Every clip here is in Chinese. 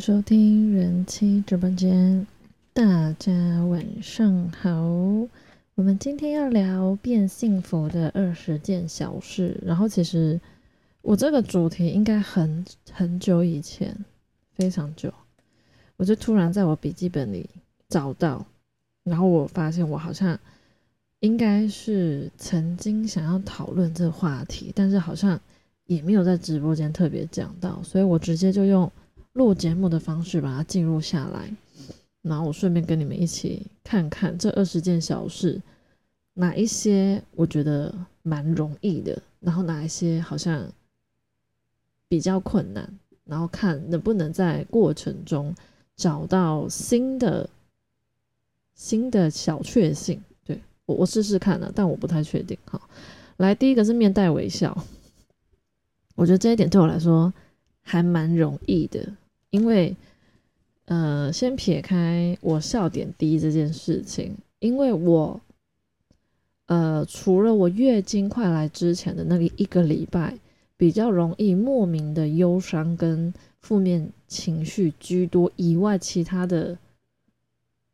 收听人妻直播间，大家晚上好。我们今天要聊变幸福的二十件小事。然后，其实我这个主题应该很很久以前，非常久，我就突然在我笔记本里找到，然后我发现我好像应该是曾经想要讨论这话题，但是好像也没有在直播间特别讲到，所以我直接就用。录节目的方式把它记录下来，然后我顺便跟你们一起看看这二十件小事，哪一些我觉得蛮容易的，然后哪一些好像比较困难，然后看能不能在过程中找到新的新的小确幸。对我我试试看了，但我不太确定。好，来第一个是面带微笑，我觉得这一点对我来说还蛮容易的。因为，呃，先撇开我笑点低这件事情，因为我，呃，除了我月经快来之前的那个一个礼拜比较容易莫名的忧伤跟负面情绪居多以外，其他的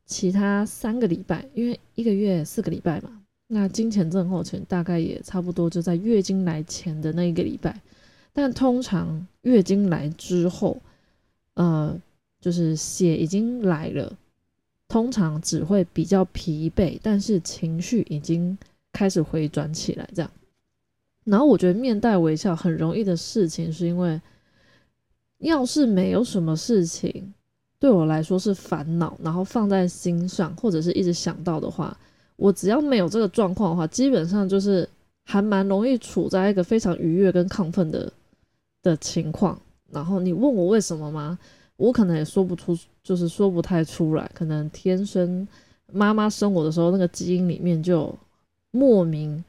其他三个礼拜，因为一个月四个礼拜嘛，那金钱症候群大概也差不多就在月经来前的那一个礼拜，但通常月经来之后。呃，就是血已经来了，通常只会比较疲惫，但是情绪已经开始回转起来，这样。然后我觉得面带微笑很容易的事情，是因为要是没有什么事情对我来说是烦恼，然后放在心上，或者是一直想到的话，我只要没有这个状况的话，基本上就是还蛮容易处在一个非常愉悦跟亢奋的的情况。然后你问我为什么吗？我可能也说不出，就是说不太出来。可能天生妈妈生我的时候，那个基因里面就莫名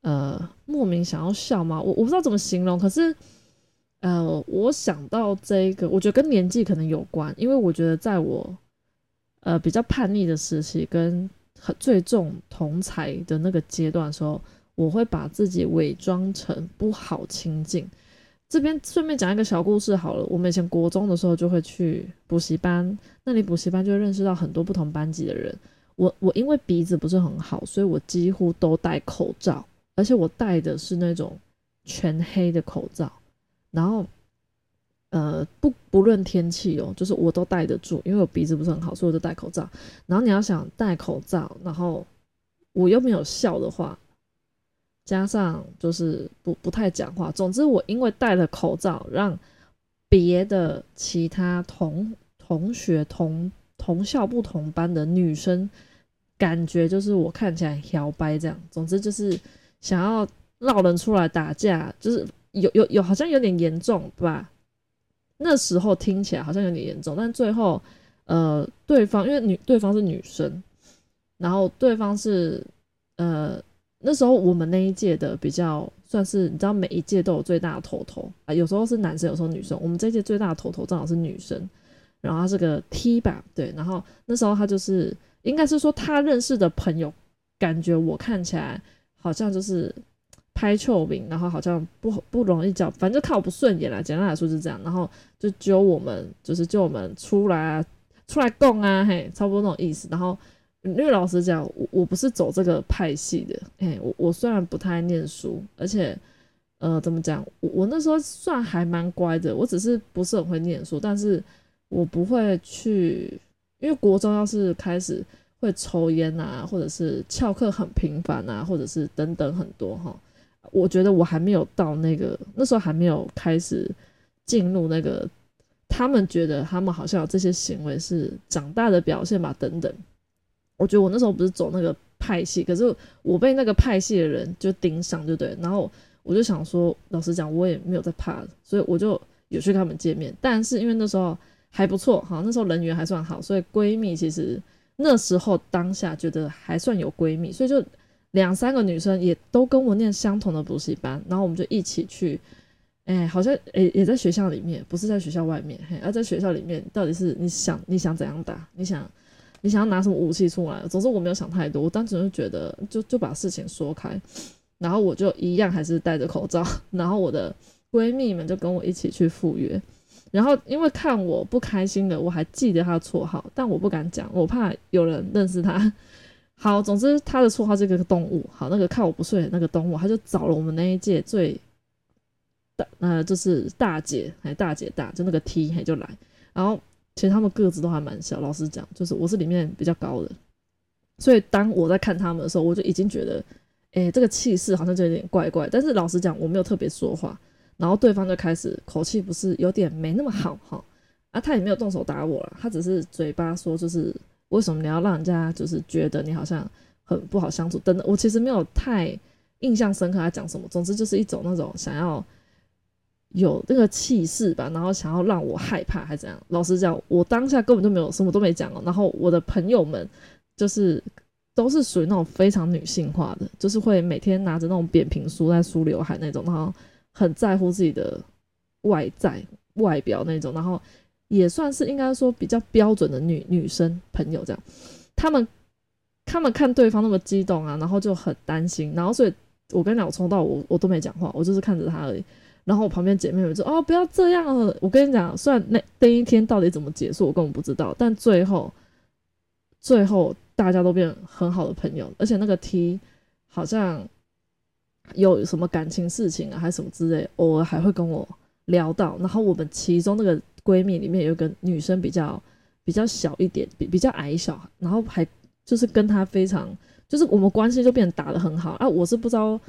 呃莫名想要笑吗？我我不知道怎么形容。可是呃，我想到这个，我觉得跟年纪可能有关，因为我觉得在我呃比较叛逆的时期，跟很最重同才的那个阶段的时候，我会把自己伪装成不好亲近。这边顺便讲一个小故事好了。我们以前国中的时候就会去补习班，那里补习班就认识到很多不同班级的人。我我因为鼻子不是很好，所以我几乎都戴口罩，而且我戴的是那种全黑的口罩。然后，呃，不不论天气哦，就是我都戴得住，因为我鼻子不是很好，所以我就戴口罩。然后你要想戴口罩，然后我又没有笑的话。加上就是不不太讲话，总之我因为戴了口罩，让别的其他同同学同同校不同班的女生感觉就是我看起来摇摆这样，总之就是想要闹人出来打架，就是有有有好像有点严重吧，那时候听起来好像有点严重，但最后呃对方因为女对方是女生，然后对方是呃。那时候我们那一届的比较算是，你知道每一届都有最大的头头啊，有时候是男生，有时候女生。我们这一届最大的头头正好是女生，然后她是个 T 吧，对。然后那时候她就是应该是说她认识的朋友，感觉我看起来好像就是拍臭饼，然后好像不不容易叫，反正看我不顺眼啦。简单来说是这样，然后就揪我们，就是揪我们出来啊，出来供啊，嘿，差不多那种意思。然后。因为老实讲，我我不是走这个派系的。哎，我我虽然不太爱念书，而且，呃，怎么讲？我我那时候算还蛮乖的。我只是不是很会念书，但是我不会去。因为国中要是开始会抽烟啊，或者是翘课很频繁啊，或者是等等很多哈，我觉得我还没有到那个那时候还没有开始进入那个他们觉得他们好像这些行为是长大的表现吧，等等。我觉得我那时候不是走那个派系，可是我被那个派系的人就盯上，就对。然后我就想说，老实讲，我也没有在怕，所以我就有去跟他们见面。但是因为那时候还不错，哈，那时候人缘还算好，所以闺蜜其实那时候当下觉得还算有闺蜜，所以就两三个女生也都跟我念相同的补习班，然后我们就一起去，哎，好像诶也在学校里面，不是在学校外面，嘿，而在学校里面到底是你想你想怎样打，你想。你想要拿什么武器出来？总之我没有想太多，我单纯就觉得就就把事情说开，然后我就一样还是戴着口罩，然后我的闺蜜们就跟我一起去赴约，然后因为看我不开心的，我还记得他的绰号，但我不敢讲，我怕有人认识他。好，总之他的绰号是个动物。好，那个看我不顺眼那个动物，他就找了我们那一届最大，呃，就是大姐，还大姐大，就那个 T，嘿就来。然后其实他们个子都还蛮小，老实讲，就是我是里面比较高的，所以当我在看他们的时候，我就已经觉得，哎，这个气势好像就有点怪怪。但是老实讲，我没有特别说话，然后对方就开始口气不是有点没那么好哈，啊，他也没有动手打我了，他只是嘴巴说就是。为什么你要让人家就是觉得你好像很不好相处？等等，我其实没有太印象深刻他讲什么。总之就是一种那种想要有那个气势吧，然后想要让我害怕还是怎样？老实讲，我当下根本就没有什么都没讲哦。然后我的朋友们就是都是属于那种非常女性化的，就是会每天拿着那种扁平梳在梳刘海那种，然后很在乎自己的外在外表那种，然后。也算是应该说比较标准的女女生朋友这样，他们他们看对方那么激动啊，然后就很担心，然后所以我跟你讲，我从到我我都没讲话，我就是看着他而已。然后我旁边姐妹们说：“哦，不要这样了。”我跟你讲，虽然那那一天到底怎么结束，我根本不知道，但最后最后大家都变很好的朋友，而且那个 T 好像有什么感情事情啊，还是什么之类，偶尔还会跟我聊到。然后我们其中那个。闺蜜里面有个女生比较比较小一点，比比较矮小，然后还就是跟她非常，就是我们关系就变得打得很好啊。我是不知道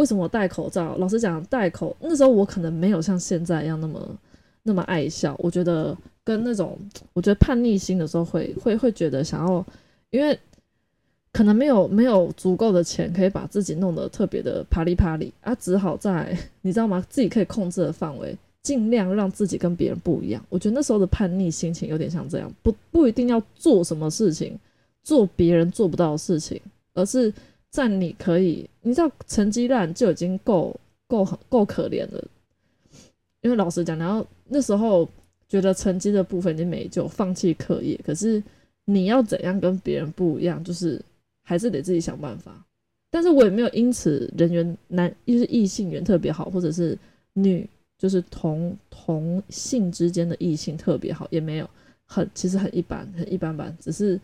为什么戴口罩，老实讲戴口那时候我可能没有像现在一样那么那么爱笑。我觉得跟那种我觉得叛逆心的时候会会会觉得想要，因为可能没有没有足够的钱可以把自己弄得特别的啪里啪里啊，只好在你知道吗？自己可以控制的范围。尽量让自己跟别人不一样，我觉得那时候的叛逆心情有点像这样，不不一定要做什么事情，做别人做不到的事情，而是在你可以，你知道成绩烂就已经够够很够可怜了。因为老实讲，然后那时候觉得成绩的部分已经没救，放弃课业，可是你要怎样跟别人不一样，就是还是得自己想办法。但是我也没有因此人缘男，就是异性缘特别好，或者是女。就是同同性之间的异性特别好，也没有很其实很一般，很一般般。只是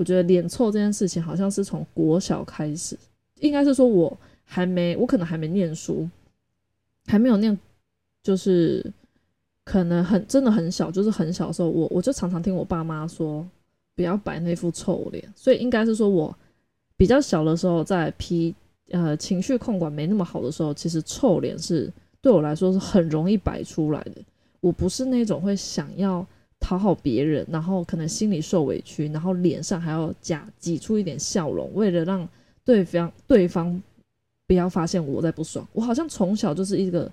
我觉得脸臭这件事情，好像是从国小开始，应该是说我还没，我可能还没念书，还没有念，就是可能很真的很小，就是很小的时候，我我就常常听我爸妈说不要摆那副臭脸，所以应该是说我比较小的时候，在批呃情绪控管没那么好的时候，其实臭脸是。对我来说是很容易摆出来的。我不是那种会想要讨好别人，然后可能心里受委屈，然后脸上还要假挤出一点笑容，为了让对方对方不要发现我在不爽。我好像从小就是一个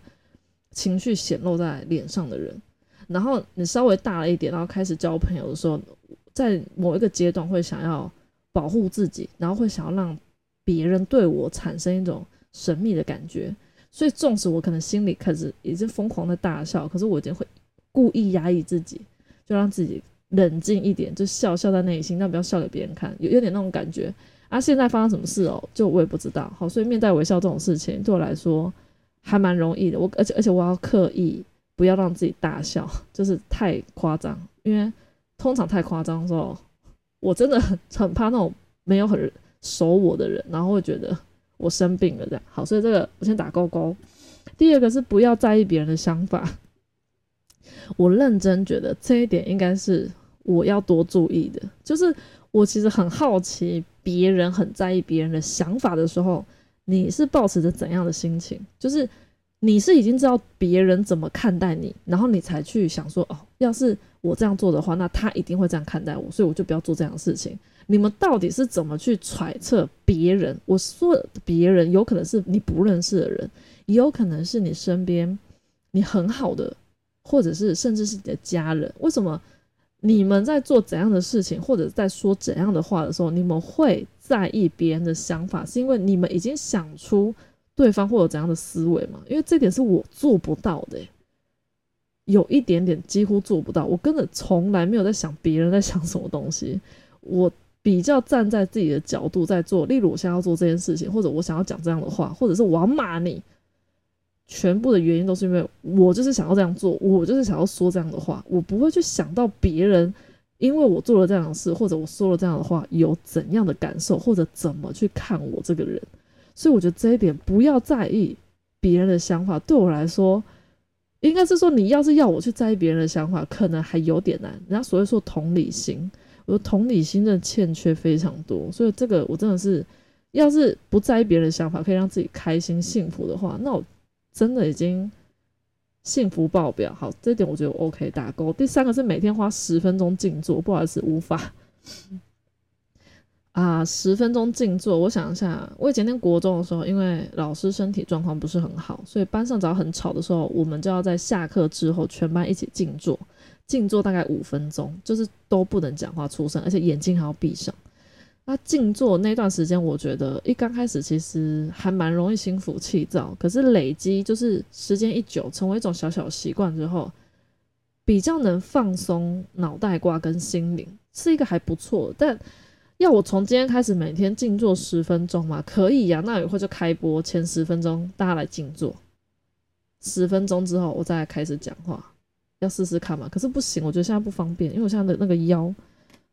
情绪显露在脸上的人。然后你稍微大了一点，然后开始交朋友的时候，在某一个阶段会想要保护自己，然后会想要让别人对我产生一种神秘的感觉。所以，纵使我可能心里开始已经疯狂的大笑，可是我已经会故意压抑自己，就让自己冷静一点，就笑笑在内心，但不要笑给别人看，有有点那种感觉。啊，现在发生什么事哦？就我也不知道。好，所以面带微笑这种事情对我来说还蛮容易的。我而且而且我要刻意不要让自己大笑，就是太夸张，因为通常太夸张的时候，我真的很很怕那种没有很熟我的人，然后会觉得。我生病了，这样好，所以这个我先打勾勾。第二个是不要在意别人的想法，我认真觉得这一点应该是我要多注意的。就是我其实很好奇，别人很在意别人的想法的时候，你是保持着怎样的心情？就是你是已经知道别人怎么看待你，然后你才去想说，哦，要是我这样做的话，那他一定会这样看待我，所以我就不要做这样的事情。你们到底是怎么去揣测别人？我说别人有可能是你不认识的人，也有可能是你身边你很好的，或者是甚至是你的家人。为什么你们在做怎样的事情，或者在说怎样的话的时候，你们会在意别人的想法？是因为你们已经想出对方会有怎样的思维吗？因为这点是我做不到的，有一点点几乎做不到。我根本从来没有在想别人在想什么东西，我。比较站在自己的角度在做，例如我现在要做这件事情，或者我想要讲这样的话，或者是我要骂你，全部的原因都是因为我就是想要这样做，我就是想要说这样的话，我不会去想到别人因为我做了这样的事，或者我说了这样的话有怎样的感受，或者怎么去看我这个人。所以我觉得这一点不要在意别人的想法，对我来说。应该是说，你要是要我去在意别人的想法，可能还有点难。人家所谓说同理心，我的同理心的欠缺非常多，所以这个我真的是，要是不在意别人的想法，可以让自己开心幸福的话，那我真的已经幸福爆表。好，这点我觉得 OK，打勾。第三个是每天花十分钟静坐，不好意思，无法。啊，十分钟静坐。我想一下，我以前念国中的时候，因为老师身体状况不是很好，所以班上只要很吵的时候，我们就要在下课之后全班一起静坐，静坐大概五分钟，就是都不能讲话出声，而且眼睛还要闭上。那静坐那段时间，我觉得一刚开始其实还蛮容易心浮气躁，可是累积就是时间一久，成为一种小小习惯之后，比较能放松脑袋瓜跟心灵，是一个还不错，但。要我从今天开始每天静坐十分钟吗？可以呀，那以后就开播，前十分钟大家来静坐，十分钟之后我再开始讲话，要试试看嘛。可是不行，我觉得现在不方便，因为我现在的那个腰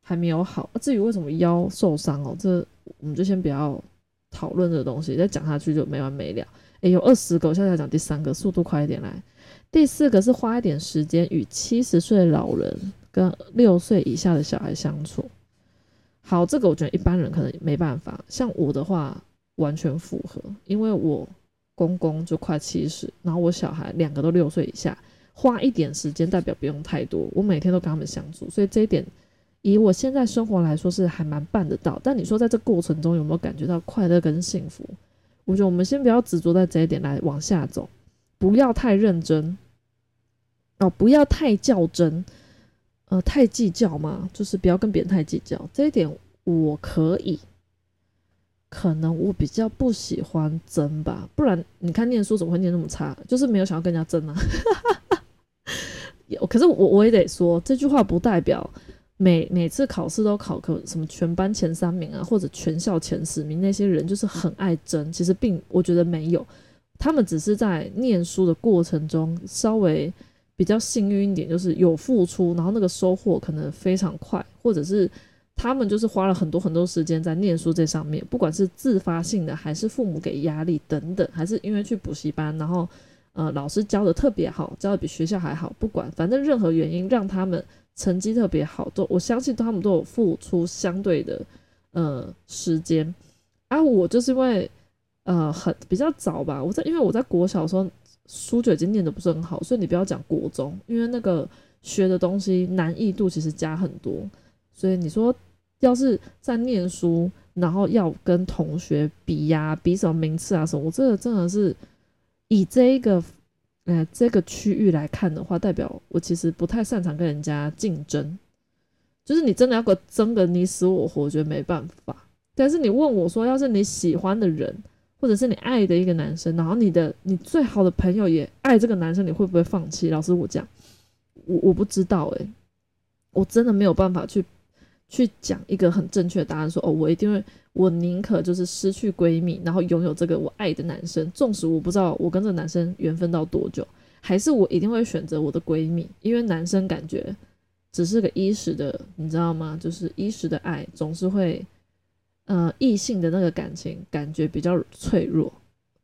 还没有好。至于为什么腰受伤哦，这我们就先不要讨论这个东西，再讲下去就没完没了。诶，有二十个，我现在讲第三个，速度快一点来。第四个是花一点时间与七十岁老人跟六岁以下的小孩相处。好，这个我觉得一般人可能没办法，像我的话完全符合，因为我公公就快七十，然后我小孩两个都六岁以下，花一点时间代表不用太多，我每天都跟他们相处，所以这一点以我现在生活来说是还蛮办得到。但你说在这过程中有没有感觉到快乐跟幸福？我觉得我们先不要执着在这一点来往下走，不要太认真哦，不要太较真。呃，太计较嘛，就是不要跟别人太计较，这一点我可以。可能我比较不喜欢争吧，不然你看念书怎么会念那么差？就是没有想要跟人家争啊。有，可是我我也得说，这句话不代表每每次考试都考个什么全班前三名啊，或者全校前十名那些人就是很爱争。其实并我觉得没有，他们只是在念书的过程中稍微。比较幸运一点，就是有付出，然后那个收获可能非常快，或者是他们就是花了很多很多时间在念书这上面，不管是自发性的，还是父母给压力等等，还是因为去补习班，然后呃老师教的特别好，教的比学校还好，不管反正任何原因让他们成绩特别好，都我相信他们都有付出相对的呃时间。啊，我就是因为呃很比较早吧，我在因为我在国小时候。书就已经念的不是很好，所以你不要讲国中，因为那个学的东西难易度其实加很多。所以你说要是在念书，然后要跟同学比呀，比什么名次啊什么，我这个真的是以这一个呃这个区域来看的话，代表我其实不太擅长跟人家竞争。就是你真的要个争个你死我活，我觉得没办法。但是你问我说，要是你喜欢的人。或者是你爱的一个男生，然后你的你最好的朋友也爱这个男生，你会不会放弃？老师，我讲，我我不知道诶，我真的没有办法去去讲一个很正确的答案，说哦，我一定会，我宁可就是失去闺蜜，然后拥有这个我爱的男生，纵使我不知道我跟这个男生缘分到多久，还是我一定会选择我的闺蜜，因为男生感觉只是个一时的，你知道吗？就是一时的爱总是会。呃，异性的那个感情感觉比较脆弱，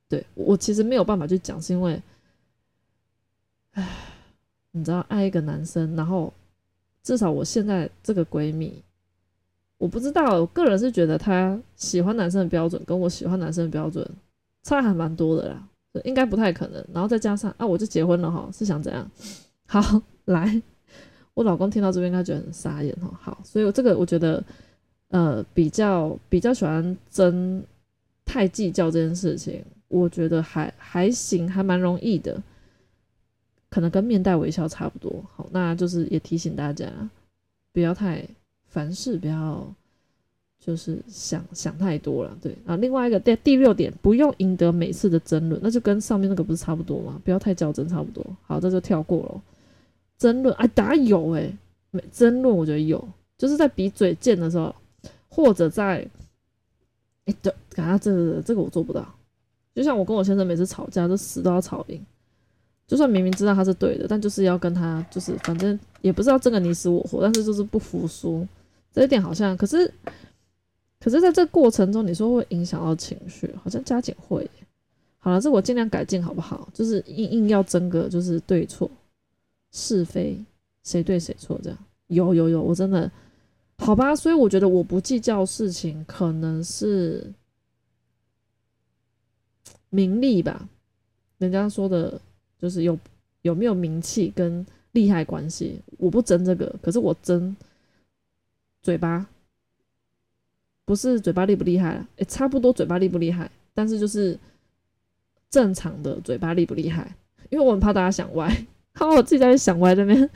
对我其实没有办法去讲，是因为，唉，你知道，爱一个男生，然后至少我现在这个闺蜜，我不知道，我个人是觉得她喜欢男生的标准跟我喜欢男生的标准差还蛮多的啦，应该不太可能。然后再加上啊，我就结婚了哈，是想怎样？好，来，我老公听到这边应该觉得很傻眼哈。好，所以我这个我觉得。呃，比较比较喜欢争，太计较这件事情，我觉得还还行，还蛮容易的，可能跟面带微笑差不多。好，那就是也提醒大家，不要太凡事不要就是想想太多了。对啊，另外一个第第六点，不用赢得每次的争论，那就跟上面那个不是差不多吗？不要太较真，差不多。好，这就跳过了。争论，哎，答有哎，没争论，我觉得有，就是在比嘴贱的时候。或者在，哎，对，感觉这这个我做不到，就像我跟我先生每次吵架，都死都要吵赢。就算明明知道他是对的，但就是要跟他，就是反正也不知道争个你死我活，但是就是不服输。这一点好像，可是，可是在这过程中，你说会影响到情绪，好像加减会。好了，这我尽量改进好不好？就是硬硬要争个就是对错是非，谁对谁错这样。有有有，我真的好吧，所以我觉得我不计较事情，可能是名利吧。人家说的。就是有有没有名气跟利害关系，我不争这个，可是我争嘴巴，不是嘴巴厉不厉害，哎，差不多嘴巴厉不厉害，但是就是正常的嘴巴厉不厉害，因为我很怕大家想歪，好，我自己在想歪这边，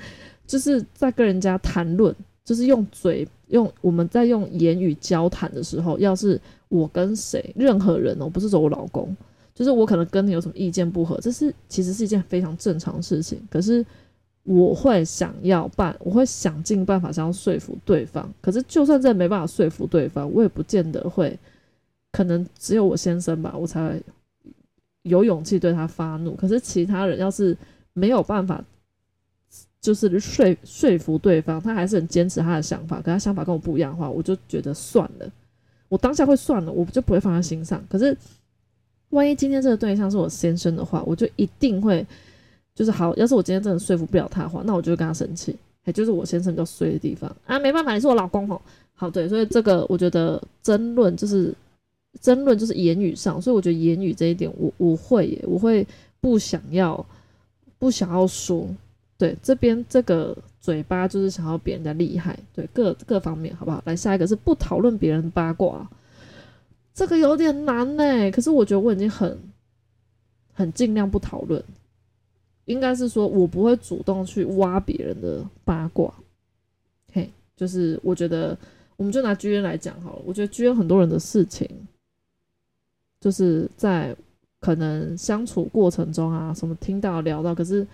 就是在跟人家谈论，就是用嘴用我们在用言语交谈的时候，要是我跟谁任何人哦，不是说我老公。就是我可能跟你有什么意见不合，这是其实是一件非常正常的事情。可是我会想要办，我会想尽办法想要说服对方。可是就算这没办法说服对方，我也不见得会。可能只有我先生吧，我才有勇气对他发怒。可是其他人要是没有办法，就是说说服对方，他还是很坚持他的想法，可他想法跟我不一样的话，我就觉得算了。我当下会算了，我就不会放在心上。可是。万一今天这个对象是我先生的话，我就一定会，就是好。要是我今天真的说服不了他的话，那我就会跟他生气。也就是我先生比较衰的地方啊，没办法，你是我老公哦。好，对，所以这个我觉得争论就是争论就是言语上，所以我觉得言语这一点，我我会耶，我会不想要不想要说。对，这边这个嘴巴就是想要别人的厉害，对各各方面好不好？来下一个是不讨论别人八卦。这个有点难呢，可是我觉得我已经很很尽量不讨论，应该是说我不会主动去挖别人的八卦。嘿，就是我觉得我们就拿居 N 来讲好了，我觉得居 N 很多人的事情，就是在可能相处过程中啊，什么听到聊到，可是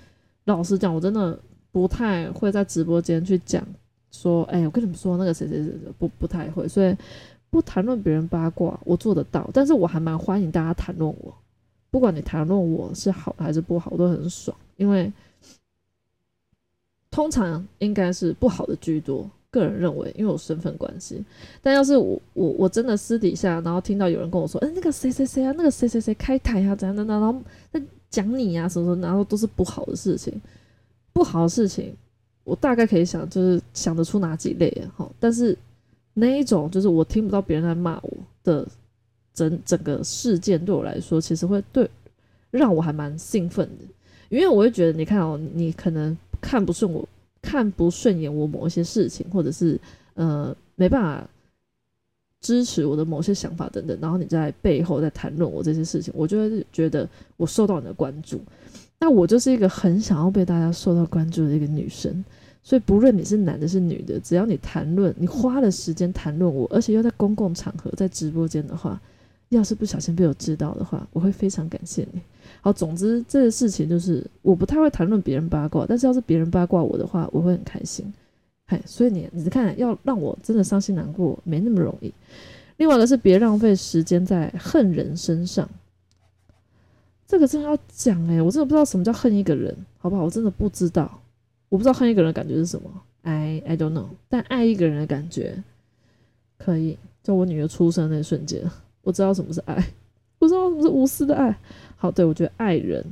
老实讲，我真的不太会在直播间去讲说，哎，我跟你们说那个谁谁谁不不太会，所以。不谈论别人八卦，我做得到，但是我还蛮欢迎大家谈论我，不管你谈论我是好还是不好，都很爽，因为通常应该是不好的居多，个人认为，因为我身份关系。但要是我我我真的私底下，然后听到有人跟我说，哎，那个谁谁谁啊，那个谁谁谁开台啊，怎样怎样，然后在讲你啊什么什么，然后都是不好的事情，不好的事情，我大概可以想，就是想得出哪几类啊，好，但是。那一种就是我听不到别人在骂我的整整个事件，对我来说其实会对让我还蛮兴奋的，因为我会觉得你看哦，你可能看不顺我，看不顺眼我某一些事情，或者是呃没办法支持我的某些想法等等，然后你在背后在谈论我这些事情，我就会觉得我受到你的关注，那我就是一个很想要被大家受到关注的一个女生。所以，不论你是男的，是女的，只要你谈论，你花了时间谈论我，而且又在公共场合，在直播间的话，要是不小心被我知道的话，我会非常感谢你。好，总之这个事情就是，我不太会谈论别人八卦，但是要是别人八卦我的话，我会很开心。嗨，所以你你看，要让我真的伤心难过，没那么容易。另外一个是，别浪费时间在恨人身上。这个真的要讲诶，我真的不知道什么叫恨一个人，好不好？我真的不知道。我不知道恨一个人的感觉是什么，I I don't know。但爱一个人的感觉可以，在我女儿出生那一瞬间，我知道什么是爱，不知道什么是无私的爱。好，对我觉得爱人，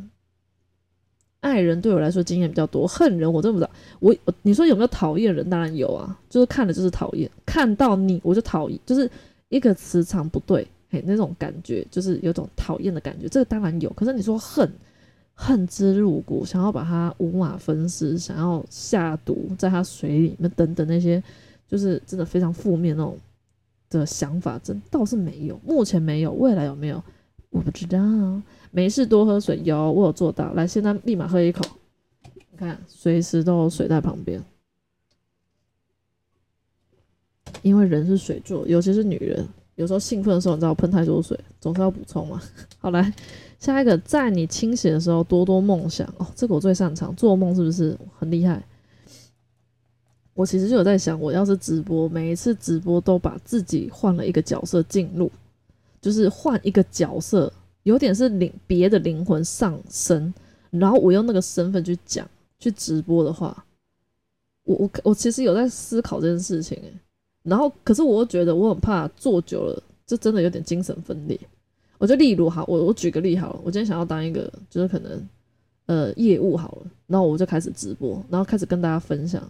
爱人对我来说经验比较多。恨人我真不知道，我我你说有没有讨厌人？当然有啊，就是看了就是讨厌，看到你我就讨厌，就是一个磁场不对，嘿，那种感觉就是有种讨厌的感觉。这个当然有，可是你说恨。恨之入骨，想要把他五马分尸，想要下毒在他水里面等等那些，就是真的非常负面那种的想法，真倒是没有，目前没有，未来有没有我不知道。没事多喝水，有我有做到。来，现在立马喝一口，你看随时都有水在旁边，因为人是水做，尤其是女人，有时候兴奋的时候，你知道喷太多水，总是要补充嘛。好来。下一个，在你清醒的时候多多梦想哦，这个我最擅长，做梦是不是很厉害？我其实就有在想，我要是直播，每一次直播都把自己换了一个角色进入，就是换一个角色，有点是灵别的灵魂上身，然后我用那个身份去讲去直播的话，我我我其实有在思考这件事情诶，然后可是我觉得我很怕做久了，就真的有点精神分裂。我就例如好，我我举个例好了，我今天想要当一个就是可能呃业务好了，然后我就开始直播，然后开始跟大家分享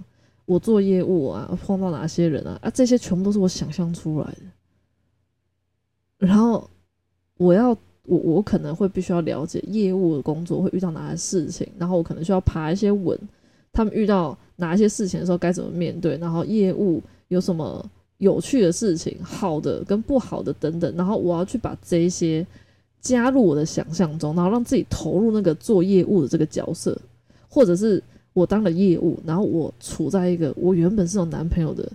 我做业务啊碰到哪些人啊啊这些全部都是我想象出来的，然后我要我我可能会必须要了解业务的工作会遇到哪些事情，然后我可能需要爬一些文，他们遇到哪一些事情的时候该怎么面对，然后业务有什么。有趣的事情，好的跟不好的等等，然后我要去把这一些加入我的想象中，然后让自己投入那个做业务的这个角色，或者是我当了业务，然后我处在一个我原本是有男朋友的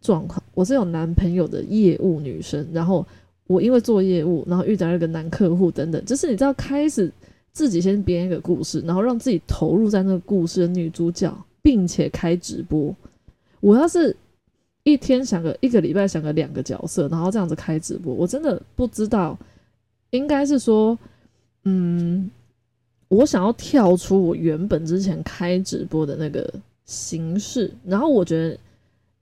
状况，我是有男朋友的业务女生，然后我因为做业务，然后遇到一个男客户等等，就是你知道，开始自己先编一个故事，然后让自己投入在那个故事的女主角，并且开直播。我要是。一天想个一个礼拜想个两个角色，然后这样子开直播，我真的不知道，应该是说，嗯，我想要跳出我原本之前开直播的那个形式，然后我觉得，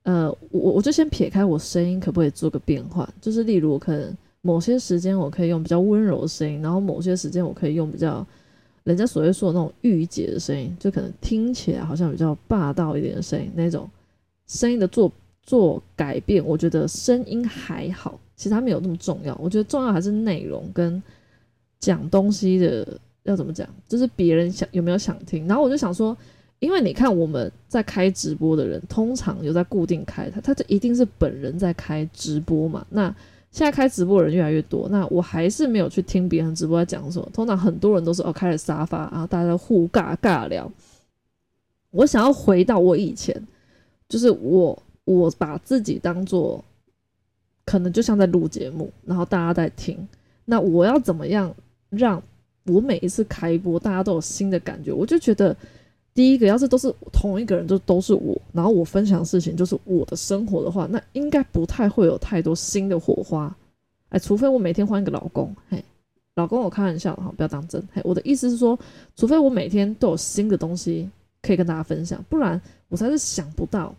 呃，我我就先撇开我声音可不可以做个变换，就是例如可能某些时间我可以用比较温柔的声音，然后某些时间我可以用比较人家所谓说的那种御姐的声音，就可能听起来好像比较霸道一点的声音，那种声音的做。做改变，我觉得声音还好，其实它没有那么重要。我觉得重要还是内容跟 讲东西的要怎么讲，就是别人想有没有想听。然后我就想说，因为你看我们在开直播的人，通常有在固定开他，他就一定是本人在开直播嘛。那现在开直播的人越来越多，那我还是没有去听别人直播在讲什么。通常很多人都是哦开了沙发，然后大家互尬尬聊。我想要回到我以前，就是我。我把自己当做可能就像在录节目，然后大家在听。那我要怎么样让我每一次开播大家都有新的感觉？我就觉得，第一个要是都是同一个人，就都是我，然后我分享事情就是我的生活的话，那应该不太会有太多新的火花。哎，除非我每天换一个老公，嘿，老公我开玩笑的哈，不要当真。嘿，我的意思是说，除非我每天都有新的东西可以跟大家分享，不然我才是想不到。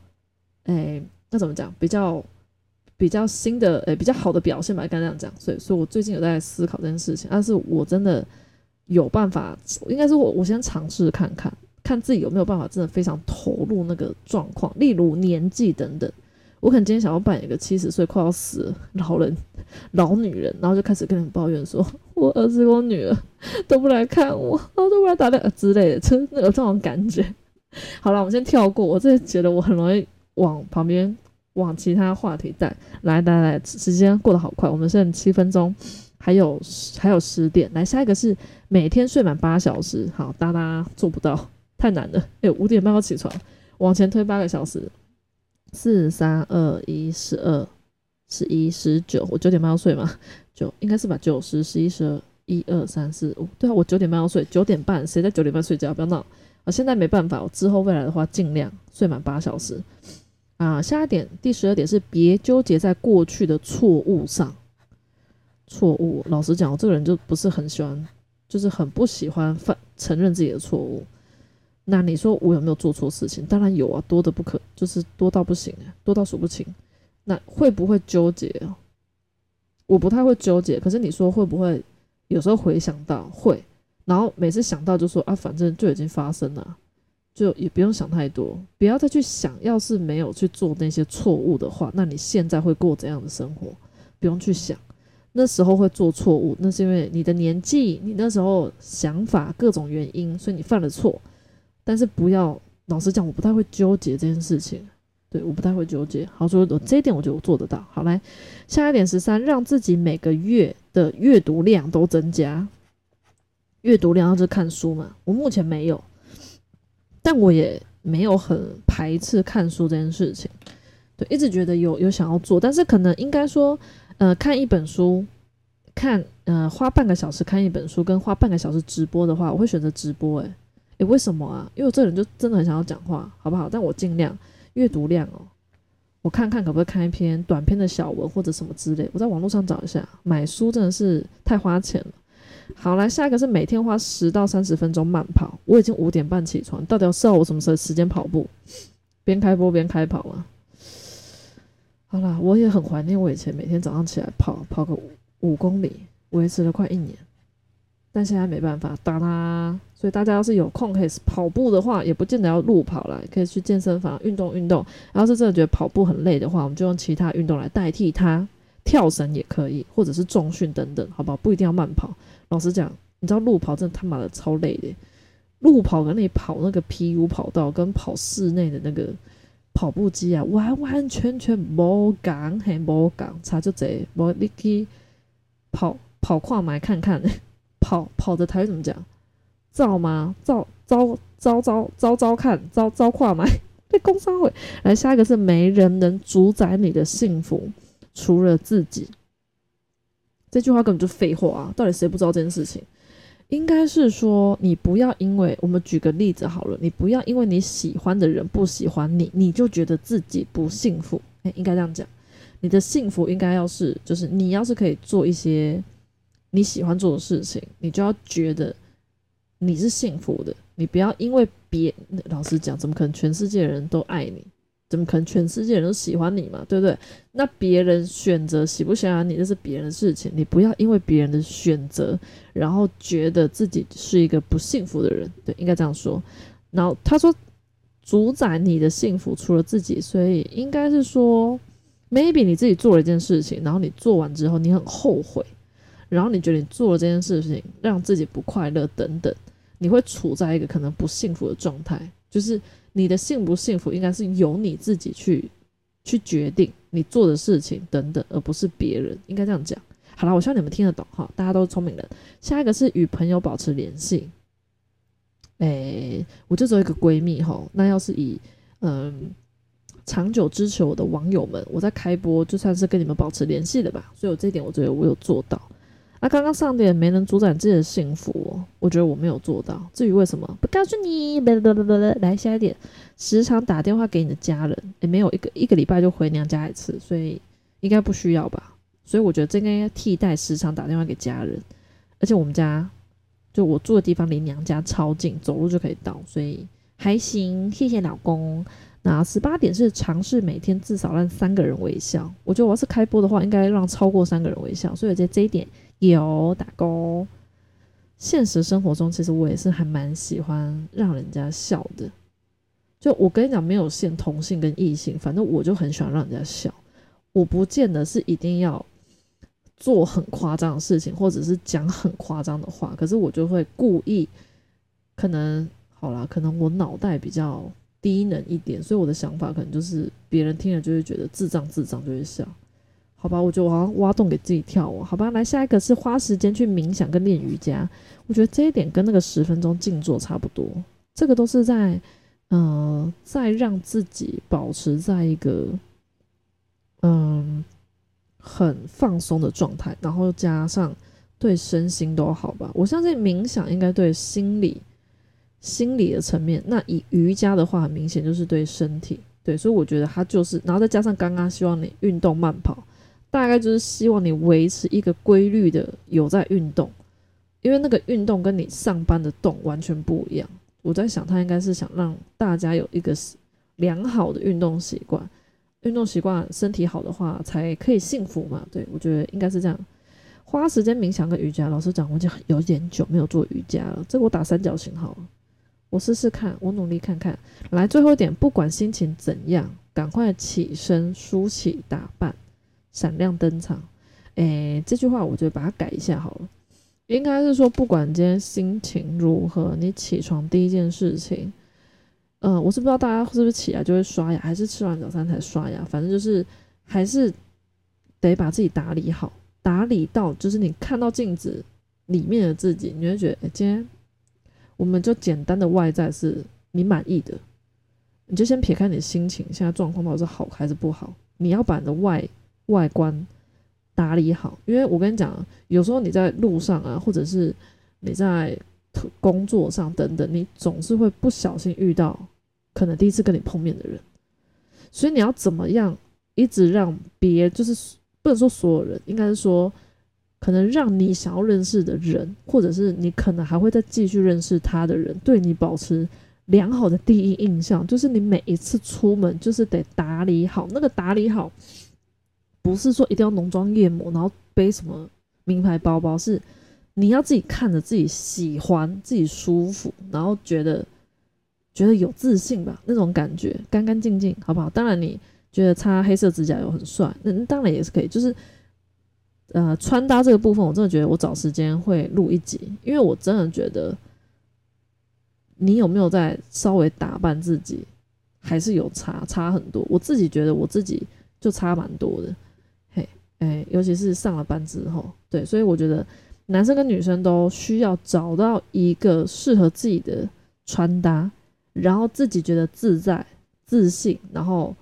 哎，那怎么讲？比较比较新的，哎，比较好的表现吧，该这样讲。所以，所以我最近有在思考这件事情。但是我真的有办法，应该是我我先尝试看看，看自己有没有办法，真的非常投入那个状况。例如年纪等等，我可能今天想要扮演一个七十岁快要死老人、老女人，然后就开始跟人抱怨说：“我儿子、我女儿都不来看我，然后都不来打电之类的，真的有这种感觉。”好了，我们先跳过。我真的觉得我很容易。往旁边，往其他话题带来，来来，时间过得好快，我们剩七分钟，还有还有十点，来下一个是每天睡满八小时，好，哒哒做不到，太难了，哎，五点半要起床，往前推八个小时，四三二一十二十一十九，我九点半要睡吗？九应该是吧，九十十一十二一二三四五，对啊，我九点半要睡，九点半谁在九点半睡觉？不要闹啊！现在没办法，我之后未来的话尽量睡满八小时。啊，下一点，第十二点是别纠结在过去的错误上。错误，老实讲，我这个人就不是很喜欢，就是很不喜欢犯承认自己的错误。那你说我有没有做错事情？当然有啊，多的不可，就是多到不行，多到数不清。那会不会纠结我不太会纠结，可是你说会不会有时候回想到会，然后每次想到就说啊，反正就已经发生了。就也不用想太多，不要再去想，要是没有去做那些错误的话，那你现在会过怎样的生活？不用去想，那时候会做错误，那是因为你的年纪，你那时候想法各种原因，所以你犯了错。但是不要，老实讲，我不太会纠结这件事情。对，我不太会纠结。好，说这一点我觉得我做得到。好，来下一点十三，让自己每个月的阅读量都增加。阅读量就是看书嘛，我目前没有。但我也没有很排斥看书这件事情，对，一直觉得有有想要做，但是可能应该说，呃，看一本书，看呃花半个小时看一本书，跟花半个小时直播的话，我会选择直播。诶、诶，为什么啊？因为我这人就真的很想要讲话，好不好？但我尽量阅读量哦，我看看可不可以看一篇短篇的小文或者什么之类，我在网络上找一下。买书真的是太花钱了。好，来下一个是每天花十到三十分钟慢跑。我已经五点半起床，到底要设我什么时候时间跑步？边开播边开跑啊！好啦，我也很怀念我以前每天早上起来跑跑个五五公里，维持了快一年。但现在没办法，打啦。所以大家要是有空可以跑步的话，也不见得要路跑了，可以去健身房运动运动。要是真的觉得跑步很累的话，我们就用其他运动来代替它，跳绳也可以，或者是重训等等，好不好？不一定要慢跑。老实讲，你知道路跑真的他妈的超累的，路跑跟你跑那个 PU 跑道跟跑室内的那个跑步机啊，完完全全无讲，嘿无讲，差就这，无你去跑跑跨埋看看。跑跑的台怎么讲？造吗？造招招招招招看招招跨买被工商会来下一个是没人能主宰你的幸福，除了自己。这句话根本就废话啊！到底谁不知道这件事情？应该是说你不要因为我们举个例子好了，你不要因为你喜欢的人不喜欢你，你就觉得自己不幸福。哎，应该这样讲，你的幸福应该要是就是你要是可以做一些。你喜欢做的事情，你就要觉得你是幸福的。你不要因为别老实讲，怎么可能全世界人都爱你？怎么可能全世界人都喜欢你嘛？对不对？那别人选择喜不喜欢你，这是别人的事情。你不要因为别人的选择，然后觉得自己是一个不幸福的人。对，应该这样说。然后他说，主宰你的幸福除了自己，所以应该是说，maybe 你自己做了一件事情，然后你做完之后，你很后悔。然后你觉得你做了这件事情让自己不快乐等等，你会处在一个可能不幸福的状态。就是你的幸不幸福，应该是由你自己去去决定你做的事情等等，而不是别人。应该这样讲。好了，我希望你们听得懂哈，大家都是聪明人。下一个是与朋友保持联系。哎，我就只有一个闺蜜哈，那要是以嗯长久支持我的网友们，我在开播就算是跟你们保持联系的吧。所以我这一点我觉得我有做到。那刚刚上点没能主宰自己的幸福，我觉得我没有做到。至于为什么，不告诉你。来下一点，时常打电话给你的家人，也没有一个一个礼拜就回娘家一次，所以应该不需要吧。所以我觉得这应该替代时常打电话给家人。而且我们家就我住的地方离娘家超近，走路就可以到，所以还行。谢谢老公。那十八点是尝试每天至少让三个人微笑。我觉得我要是开播的话，应该让超过三个人微笑。所以在这一点。有打工。现实生活中，其实我也是还蛮喜欢让人家笑的。就我跟你讲，没有限同性跟异性，反正我就很喜欢让人家笑。我不见得是一定要做很夸张的事情，或者是讲很夸张的话，可是我就会故意，可能好啦，可能我脑袋比较低能一点，所以我的想法可能就是别人听了就会觉得智障智障，就会笑。好吧，我觉得我好像挖洞给自己跳哦。好吧，来下一个是花时间去冥想跟练瑜伽。我觉得这一点跟那个十分钟静坐差不多。这个都是在，呃，在让自己保持在一个，嗯，很放松的状态，然后加上对身心都好吧。我相信冥想应该对心理、心理的层面。那以瑜伽的话，很明显就是对身体。对，所以我觉得它就是，然后再加上刚刚希望你运动慢跑。大概就是希望你维持一个规律的有在运动，因为那个运动跟你上班的动完全不一样。我在想，他应该是想让大家有一个良好的运动习惯，运动习惯身体好的话才可以幸福嘛。对我觉得应该是这样。花时间冥想跟瑜伽，老实讲，我已经有点久没有做瑜伽了。这个我打三角形好了，我试试看，我努力看看。来，最后一点，不管心情怎样，赶快起身梳起打扮。闪亮登场，诶，这句话我觉得把它改一下好了，应该是说不管今天心情如何，你起床第一件事情，嗯，我是不知道大家是不是起来就会刷牙，还是吃完早餐才刷牙，反正就是还是得把自己打理好，打理到就是你看到镜子里面的自己，你会觉得，哎，今天我们就简单的外在是你满意的，你就先撇开你的心情，现在状况到底是好还是不好，你要把你的外。外观打理好，因为我跟你讲，有时候你在路上啊，或者是你在工作上等等，你总是会不小心遇到可能第一次跟你碰面的人，所以你要怎么样一直让别就是不能说所有人，应该是说可能让你想要认识的人，或者是你可能还会再继续认识他的人，对你保持良好的第一印象，就是你每一次出门就是得打理好。那个打理好，不是说一定要浓妆艳抹，然后背什么名牌包包，是你要自己看着自己喜欢、自己舒服，然后觉得觉得有自信吧，那种感觉干干净净，好不好？当然你。觉得擦黑色指甲油很帅，那当然也是可以。就是，呃，穿搭这个部分，我真的觉得我找时间会录一集，因为我真的觉得，你有没有在稍微打扮自己，还是有差差很多。我自己觉得我自己就差蛮多的，哎，尤其是上了班之后，对，所以我觉得男生跟女生都需要找到一个适合自己的穿搭，然后自己觉得自在、自信，然后。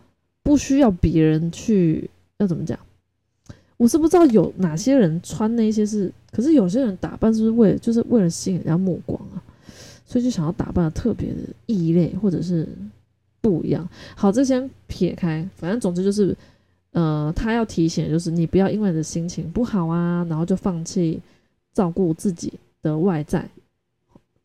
不需要别人去要怎么讲？我是不知道有哪些人穿那些是，可是有些人打扮是是为了就是为了吸引人家目光啊？所以就想要打扮的特别的异类或者是不一样。好，这先撇开，反正总之就是，呃，他要提醒就是你不要因为你的心情不好啊，然后就放弃照顾自己的外在，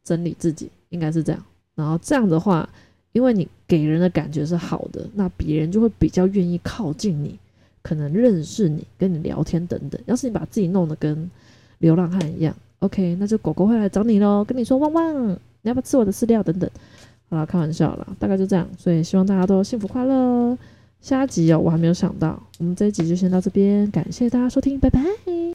整理自己，应该是这样。然后这样的话。因为你给人的感觉是好的，那别人就会比较愿意靠近你，可能认识你，跟你聊天等等。要是你把自己弄得跟流浪汉一样，OK，那就狗狗会来找你喽，跟你说汪汪，你要不要吃我的饲料等等。好了，开玩笑啦，大概就这样。所以希望大家都幸福快乐。下一集哦，我还没有想到，我们这一集就先到这边，感谢大家收听，拜拜。